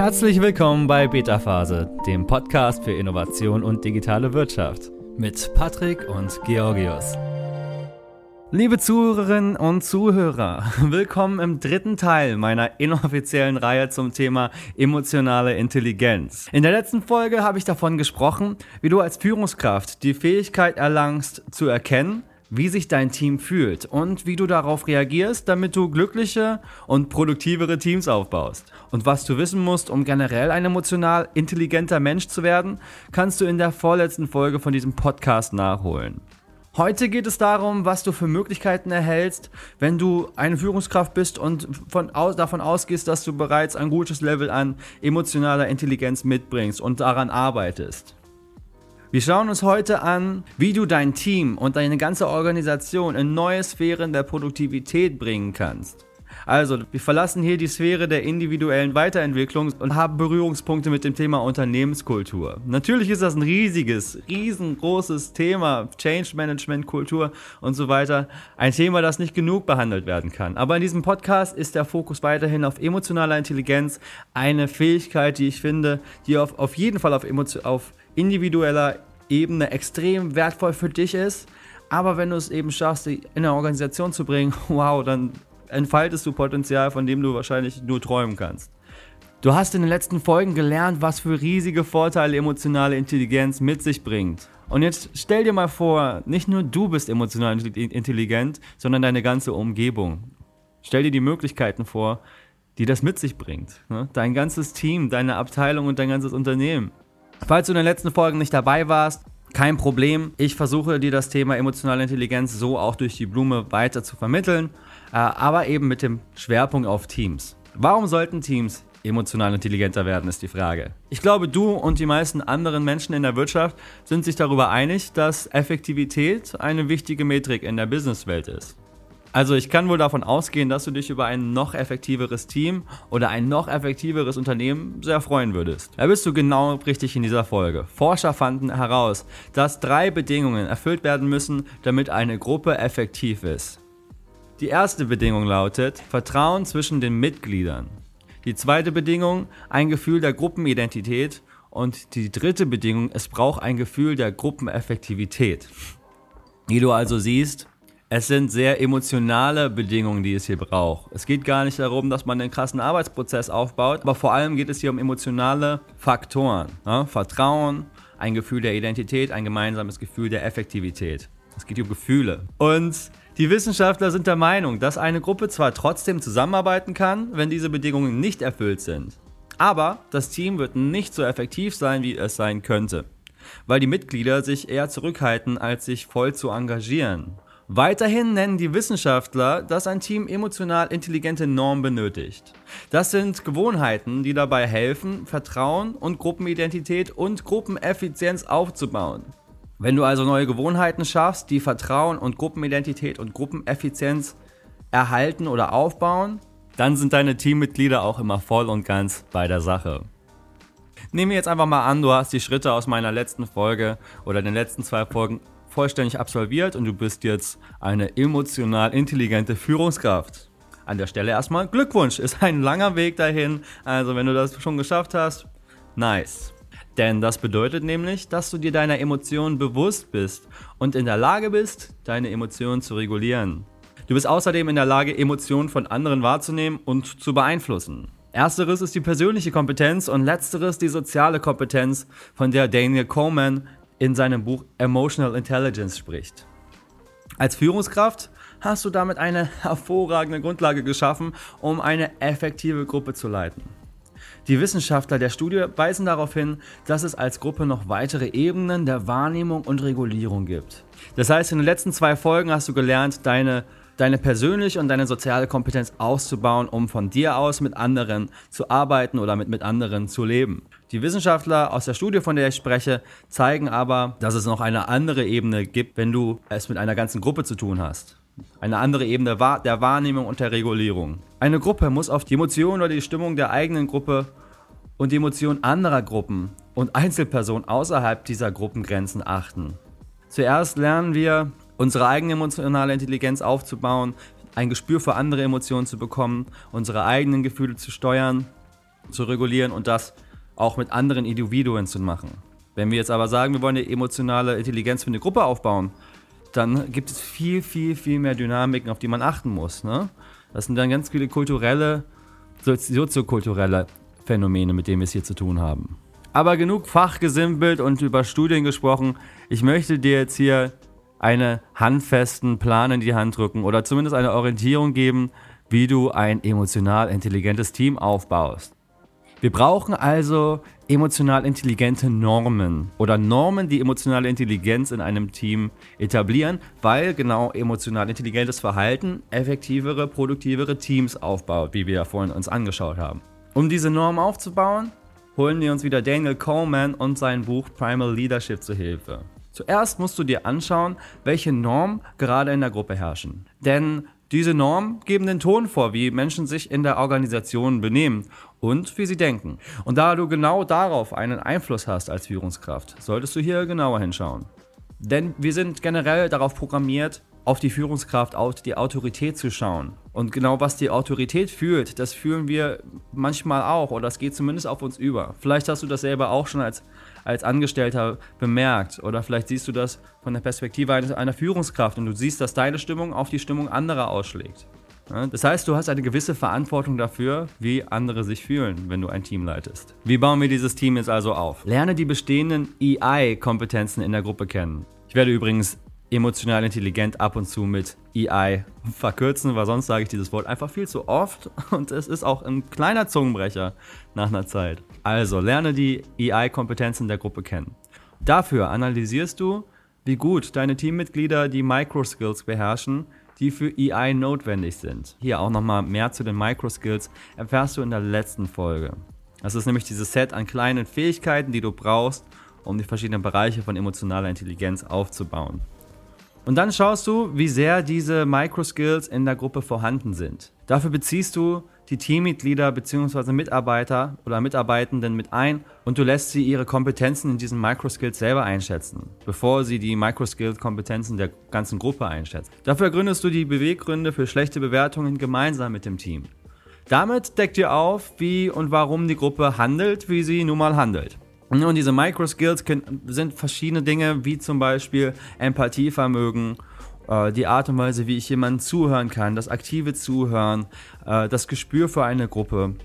Herzlich willkommen bei Beta Phase, dem Podcast für Innovation und digitale Wirtschaft mit Patrick und Georgios. Liebe Zuhörerinnen und Zuhörer, willkommen im dritten Teil meiner inoffiziellen Reihe zum Thema emotionale Intelligenz. In der letzten Folge habe ich davon gesprochen, wie du als Führungskraft die Fähigkeit erlangst zu erkennen, wie sich dein Team fühlt und wie du darauf reagierst, damit du glückliche und produktivere Teams aufbaust. Und was du wissen musst, um generell ein emotional intelligenter Mensch zu werden, kannst du in der vorletzten Folge von diesem Podcast nachholen. Heute geht es darum, was du für Möglichkeiten erhältst, wenn du eine Führungskraft bist und von aus, davon ausgehst, dass du bereits ein gutes Level an emotionaler Intelligenz mitbringst und daran arbeitest. Wir schauen uns heute an, wie du dein Team und deine ganze Organisation in neue Sphären der Produktivität bringen kannst. Also, wir verlassen hier die Sphäre der individuellen Weiterentwicklung und haben Berührungspunkte mit dem Thema Unternehmenskultur. Natürlich ist das ein riesiges, riesengroßes Thema, Change Management, Kultur und so weiter. Ein Thema, das nicht genug behandelt werden kann. Aber in diesem Podcast ist der Fokus weiterhin auf emotionaler Intelligenz, eine Fähigkeit, die ich finde, die auf, auf jeden Fall auf, auf individueller Ebene extrem wertvoll für dich ist. Aber wenn du es eben schaffst, sie in eine Organisation zu bringen, wow, dann entfaltest du Potenzial, von dem du wahrscheinlich nur träumen kannst. Du hast in den letzten Folgen gelernt, was für riesige Vorteile emotionale Intelligenz mit sich bringt. Und jetzt stell dir mal vor, nicht nur du bist emotional intelligent, sondern deine ganze Umgebung. Stell dir die Möglichkeiten vor, die das mit sich bringt. Ne? Dein ganzes Team, deine Abteilung und dein ganzes Unternehmen. Falls du in den letzten Folgen nicht dabei warst, kein Problem. Ich versuche dir das Thema emotionale Intelligenz so auch durch die Blume weiter zu vermitteln, äh, aber eben mit dem Schwerpunkt auf Teams. Warum sollten Teams emotional intelligenter werden, ist die Frage. Ich glaube, du und die meisten anderen Menschen in der Wirtschaft sind sich darüber einig, dass Effektivität eine wichtige Metrik in der Businesswelt ist. Also ich kann wohl davon ausgehen, dass du dich über ein noch effektiveres Team oder ein noch effektiveres Unternehmen sehr freuen würdest. Da bist du genau richtig in dieser Folge. Forscher fanden heraus, dass drei Bedingungen erfüllt werden müssen, damit eine Gruppe effektiv ist. Die erste Bedingung lautet Vertrauen zwischen den Mitgliedern. Die zweite Bedingung ein Gefühl der Gruppenidentität und die dritte Bedingung, es braucht ein Gefühl der Gruppeneffektivität. Wie du also siehst, es sind sehr emotionale Bedingungen, die es hier braucht. Es geht gar nicht darum, dass man einen krassen Arbeitsprozess aufbaut, aber vor allem geht es hier um emotionale Faktoren. Ja? Vertrauen, ein Gefühl der Identität, ein gemeinsames Gefühl der Effektivität. Es geht um Gefühle. Und die Wissenschaftler sind der Meinung, dass eine Gruppe zwar trotzdem zusammenarbeiten kann, wenn diese Bedingungen nicht erfüllt sind. Aber das Team wird nicht so effektiv sein, wie es sein könnte. Weil die Mitglieder sich eher zurückhalten, als sich voll zu engagieren. Weiterhin nennen die Wissenschaftler, dass ein Team emotional intelligente Normen benötigt. Das sind Gewohnheiten, die dabei helfen, Vertrauen und Gruppenidentität und Gruppeneffizienz aufzubauen. Wenn du also neue Gewohnheiten schaffst, die Vertrauen und Gruppenidentität und Gruppeneffizienz erhalten oder aufbauen, dann sind deine Teammitglieder auch immer voll und ganz bei der Sache. Nehmen wir jetzt einfach mal an, du hast die Schritte aus meiner letzten Folge oder den letzten zwei Folgen vollständig absolviert und du bist jetzt eine emotional intelligente Führungskraft. An der Stelle erstmal Glückwunsch, ist ein langer Weg dahin. Also wenn du das schon geschafft hast, nice. Denn das bedeutet nämlich, dass du dir deiner Emotionen bewusst bist und in der Lage bist, deine Emotionen zu regulieren. Du bist außerdem in der Lage, Emotionen von anderen wahrzunehmen und zu beeinflussen. Ersteres ist die persönliche Kompetenz und letzteres die soziale Kompetenz, von der Daniel Coleman in seinem Buch Emotional Intelligence spricht. Als Führungskraft hast du damit eine hervorragende Grundlage geschaffen, um eine effektive Gruppe zu leiten. Die Wissenschaftler der Studie weisen darauf hin, dass es als Gruppe noch weitere Ebenen der Wahrnehmung und Regulierung gibt. Das heißt, in den letzten zwei Folgen hast du gelernt, deine, deine persönliche und deine soziale Kompetenz auszubauen, um von dir aus mit anderen zu arbeiten oder mit, mit anderen zu leben. Die Wissenschaftler aus der Studie, von der ich spreche, zeigen aber, dass es noch eine andere Ebene gibt, wenn du es mit einer ganzen Gruppe zu tun hast. Eine andere Ebene der Wahrnehmung und der Regulierung. Eine Gruppe muss auf die Emotionen oder die Stimmung der eigenen Gruppe und die Emotionen anderer Gruppen und Einzelpersonen außerhalb dieser Gruppengrenzen achten. Zuerst lernen wir, unsere eigene emotionale Intelligenz aufzubauen, ein Gespür für andere Emotionen zu bekommen, unsere eigenen Gefühle zu steuern zu regulieren und das auch mit anderen Individuen zu machen. Wenn wir jetzt aber sagen, wir wollen eine emotionale Intelligenz für eine Gruppe aufbauen, dann gibt es viel, viel, viel mehr Dynamiken, auf die man achten muss. Ne? Das sind dann ganz viele kulturelle, soziokulturelle Phänomene, mit denen wir es hier zu tun haben. Aber genug fachgesimpelt und über Studien gesprochen. Ich möchte dir jetzt hier einen handfesten Plan in die Hand drücken oder zumindest eine Orientierung geben, wie du ein emotional intelligentes Team aufbaust. Wir brauchen also emotional intelligente Normen oder Normen, die emotionale Intelligenz in einem Team etablieren, weil genau emotional intelligentes Verhalten effektivere, produktivere Teams aufbaut, wie wir ja vorhin uns angeschaut haben. Um diese Normen aufzubauen, holen wir uns wieder Daniel Coleman und sein Buch Primal Leadership zu Hilfe. Zuerst musst du dir anschauen, welche Normen gerade in der Gruppe herrschen. Denn diese Normen geben den Ton vor, wie Menschen sich in der Organisation benehmen und wie sie denken. Und da du genau darauf einen Einfluss hast als Führungskraft, solltest du hier genauer hinschauen. Denn wir sind generell darauf programmiert, auf die Führungskraft, auf die Autorität zu schauen. Und genau was die Autorität fühlt, das fühlen wir manchmal auch oder es geht zumindest auf uns über. Vielleicht hast du das selber auch schon als, als Angestellter bemerkt oder vielleicht siehst du das von der Perspektive einer, einer Führungskraft und du siehst, dass deine Stimmung auf die Stimmung anderer ausschlägt. Das heißt, du hast eine gewisse Verantwortung dafür, wie andere sich fühlen, wenn du ein Team leitest. Wie bauen wir dieses Team jetzt also auf? Lerne die bestehenden EI-Kompetenzen in der Gruppe kennen. Ich werde übrigens emotional intelligent ab und zu mit EI verkürzen, weil sonst sage ich dieses Wort einfach viel zu oft und es ist auch ein kleiner Zungenbrecher nach einer Zeit. Also lerne die EI-Kompetenzen der Gruppe kennen. Dafür analysierst du, wie gut deine Teammitglieder die Microskills beherrschen, die für EI notwendig sind. Hier auch nochmal mehr zu den Microskills erfährst du in der letzten Folge. Das ist nämlich dieses Set an kleinen Fähigkeiten, die du brauchst, um die verschiedenen Bereiche von emotionaler Intelligenz aufzubauen. Und dann schaust du, wie sehr diese Microskills in der Gruppe vorhanden sind. Dafür beziehst du die Teammitglieder bzw. Mitarbeiter oder Mitarbeitenden mit ein und du lässt sie ihre Kompetenzen in diesen Microskills selber einschätzen, bevor sie die Microskill-Kompetenzen der ganzen Gruppe einschätzen. Dafür gründest du die Beweggründe für schlechte Bewertungen gemeinsam mit dem Team. Damit deckt ihr auf, wie und warum die Gruppe handelt, wie sie nun mal handelt. Und diese Microskills sind verschiedene Dinge, wie zum Beispiel Empathievermögen, äh, die Art und Weise, wie ich jemandem zuhören kann, das aktive Zuhören, äh, das Gespür für eine Gruppe,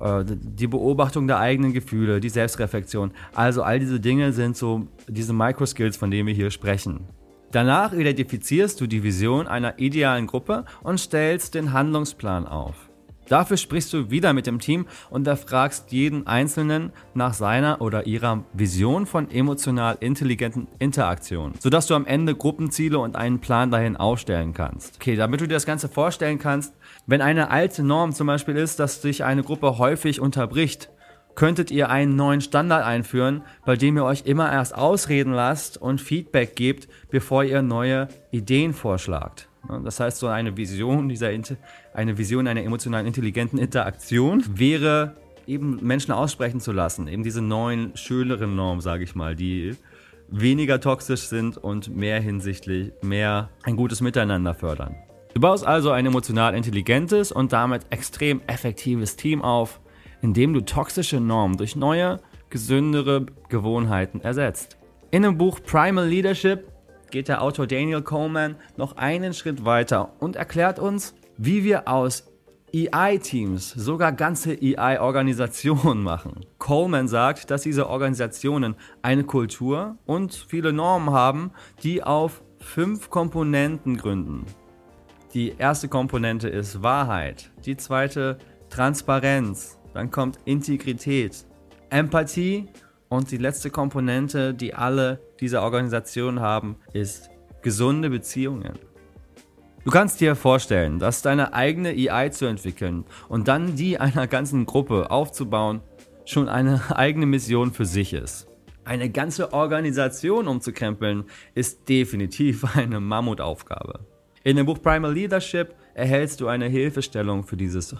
äh, die Beobachtung der eigenen Gefühle, die Selbstreflexion. Also all diese Dinge sind so diese Microskills, von denen wir hier sprechen. Danach identifizierst du die Vision einer idealen Gruppe und stellst den Handlungsplan auf. Dafür sprichst du wieder mit dem Team und erfragst jeden Einzelnen nach seiner oder ihrer Vision von emotional intelligenten Interaktionen, sodass du am Ende Gruppenziele und einen Plan dahin aufstellen kannst. Okay, damit du dir das Ganze vorstellen kannst, wenn eine alte Norm zum Beispiel ist, dass sich eine Gruppe häufig unterbricht, könntet ihr einen neuen Standard einführen, bei dem ihr euch immer erst ausreden lasst und Feedback gebt, bevor ihr neue Ideen vorschlagt. Das heißt, so eine Vision dieser eine Vision einer emotional intelligenten Interaktion wäre eben Menschen aussprechen zu lassen, eben diese neuen schöneren Normen, sage ich mal, die weniger toxisch sind und mehr hinsichtlich mehr ein gutes Miteinander fördern. Du baust also ein emotional intelligentes und damit extrem effektives Team auf, indem du toxische Normen durch neue, gesündere Gewohnheiten ersetzt. In dem Buch Primal Leadership geht der Autor Daniel Coleman noch einen Schritt weiter und erklärt uns, wie wir aus EI-Teams sogar ganze EI-Organisationen machen. Coleman sagt, dass diese Organisationen eine Kultur und viele Normen haben, die auf fünf Komponenten gründen. Die erste Komponente ist Wahrheit, die zweite Transparenz, dann kommt Integrität, Empathie und die letzte Komponente, die alle diese Organisationen haben, ist gesunde Beziehungen. Du kannst dir vorstellen, dass deine eigene EI zu entwickeln und dann die einer ganzen Gruppe aufzubauen, schon eine eigene Mission für sich ist. Eine ganze Organisation umzukrempeln ist definitiv eine Mammutaufgabe. In dem Buch Primal Leadership erhältst du eine Hilfestellung für dieses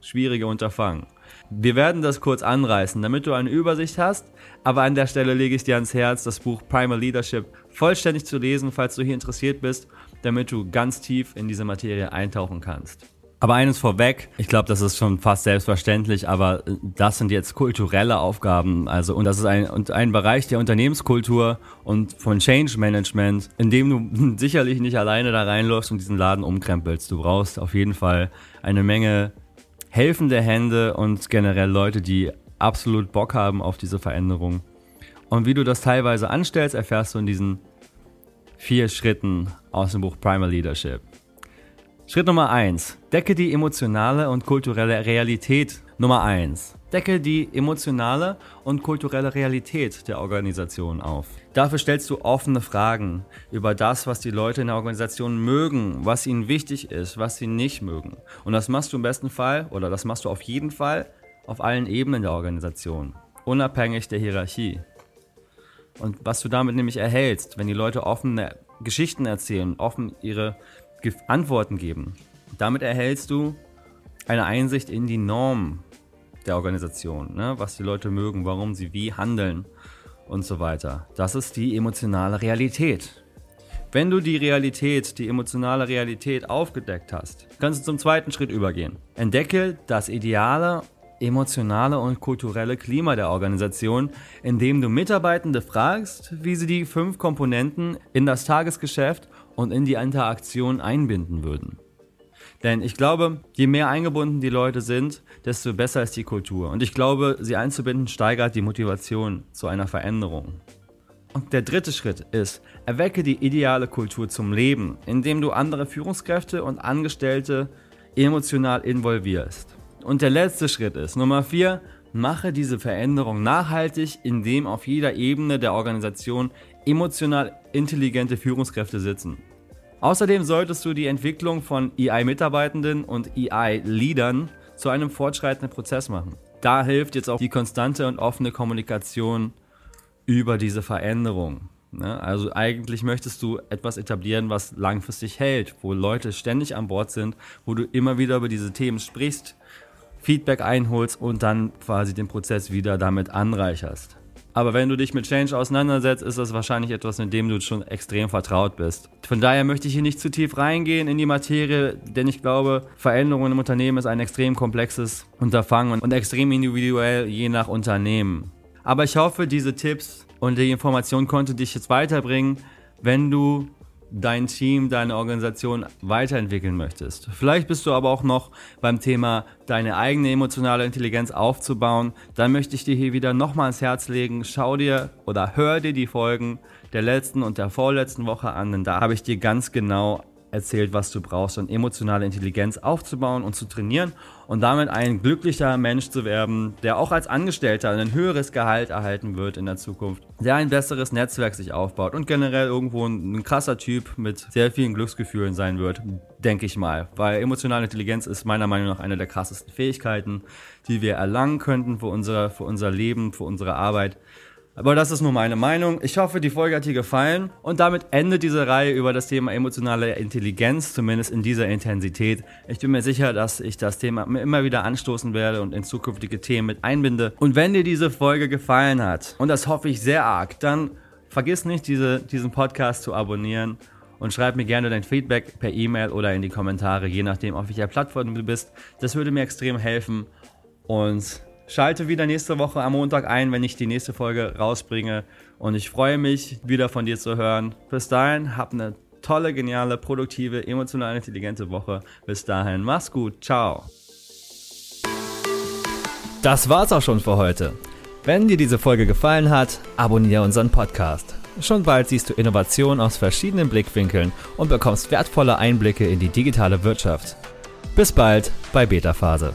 schwierige Unterfangen. Wir werden das kurz anreißen, damit du eine Übersicht hast, aber an der Stelle lege ich dir ans Herz, das Buch Primal Leadership vollständig zu lesen, falls du hier interessiert bist, damit du ganz tief in diese Materie eintauchen kannst. Aber eines vorweg, ich glaube, das ist schon fast selbstverständlich, aber das sind jetzt kulturelle Aufgaben. Also, und das ist ein, und ein Bereich der Unternehmenskultur und von Change Management, in dem du sicherlich nicht alleine da reinläufst und diesen Laden umkrempelst. Du brauchst auf jeden Fall eine Menge helfende Hände und generell Leute, die absolut Bock haben auf diese Veränderung. Und wie du das teilweise anstellst, erfährst du in diesen vier Schritten aus dem Buch Primal Leadership. Schritt Nummer 1. Decke die emotionale und kulturelle Realität. Nummer 1. Decke die emotionale und kulturelle Realität der Organisation auf. Dafür stellst du offene Fragen über das, was die Leute in der Organisation mögen, was ihnen wichtig ist, was sie nicht mögen. Und das machst du im besten Fall oder das machst du auf jeden Fall auf allen Ebenen der Organisation, unabhängig der Hierarchie. Und was du damit nämlich erhältst, wenn die Leute offene Geschichten erzählen, offen ihre Antworten geben. Damit erhältst du eine Einsicht in die Norm der Organisation, ne? was die Leute mögen, warum sie wie handeln und so weiter. Das ist die emotionale Realität. Wenn du die Realität, die emotionale Realität aufgedeckt hast, kannst du zum zweiten Schritt übergehen. Entdecke das ideale emotionale und kulturelle Klima der Organisation, indem du Mitarbeitende fragst, wie sie die fünf Komponenten in das Tagesgeschäft und in die Interaktion einbinden würden. Denn ich glaube, je mehr eingebunden die Leute sind, desto besser ist die Kultur. Und ich glaube, sie einzubinden steigert die Motivation zu einer Veränderung. Und der dritte Schritt ist, erwecke die ideale Kultur zum Leben, indem du andere Führungskräfte und Angestellte emotional involvierst. Und der letzte Schritt ist, Nummer vier, mache diese Veränderung nachhaltig, indem auf jeder Ebene der Organisation emotional intelligente Führungskräfte sitzen. Außerdem solltest du die Entwicklung von EI-Mitarbeitenden und EI-Leadern zu einem fortschreitenden Prozess machen. Da hilft jetzt auch die konstante und offene Kommunikation über diese Veränderung. Ne? Also eigentlich möchtest du etwas etablieren, was langfristig hält, wo Leute ständig an Bord sind, wo du immer wieder über diese Themen sprichst, Feedback einholst und dann quasi den Prozess wieder damit anreicherst. Aber wenn du dich mit Change auseinandersetzt, ist das wahrscheinlich etwas, in dem du schon extrem vertraut bist. Von daher möchte ich hier nicht zu tief reingehen in die Materie, denn ich glaube, Veränderungen im Unternehmen ist ein extrem komplexes Unterfangen und extrem individuell je nach Unternehmen. Aber ich hoffe, diese Tipps und die Information konnte dich jetzt weiterbringen, wenn du dein Team, deine Organisation weiterentwickeln möchtest. Vielleicht bist du aber auch noch beim Thema, deine eigene emotionale Intelligenz aufzubauen. Dann möchte ich dir hier wieder nochmal ans Herz legen, schau dir oder hör dir die Folgen der letzten und der vorletzten Woche an, denn da habe ich dir ganz genau erzählt, was du brauchst, um emotionale Intelligenz aufzubauen und zu trainieren und damit ein glücklicher Mensch zu werden, der auch als Angestellter ein höheres Gehalt erhalten wird in der Zukunft, der ein besseres Netzwerk sich aufbaut und generell irgendwo ein, ein krasser Typ mit sehr vielen Glücksgefühlen sein wird, denke ich mal. Weil emotionale Intelligenz ist meiner Meinung nach eine der krassesten Fähigkeiten, die wir erlangen könnten für unser, für unser Leben, für unsere Arbeit. Aber das ist nur meine Meinung. Ich hoffe, die Folge hat dir gefallen. Und damit endet diese Reihe über das Thema emotionale Intelligenz, zumindest in dieser Intensität. Ich bin mir sicher, dass ich das Thema immer wieder anstoßen werde und in zukünftige Themen mit einbinde. Und wenn dir diese Folge gefallen hat, und das hoffe ich sehr arg, dann vergiss nicht, diese, diesen Podcast zu abonnieren und schreib mir gerne dein Feedback per E-Mail oder in die Kommentare, je nachdem, auf welcher Plattform du bist. Das würde mir extrem helfen. Und Schalte wieder nächste Woche am Montag ein, wenn ich die nächste Folge rausbringe. Und ich freue mich, wieder von dir zu hören. Bis dahin, hab eine tolle, geniale, produktive, emotional intelligente Woche. Bis dahin, mach's gut. Ciao. Das war's auch schon für heute. Wenn dir diese Folge gefallen hat, abonniere unseren Podcast. Schon bald siehst du Innovationen aus verschiedenen Blickwinkeln und bekommst wertvolle Einblicke in die digitale Wirtschaft. Bis bald bei Beta Phase.